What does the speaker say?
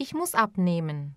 Ich muss abnehmen.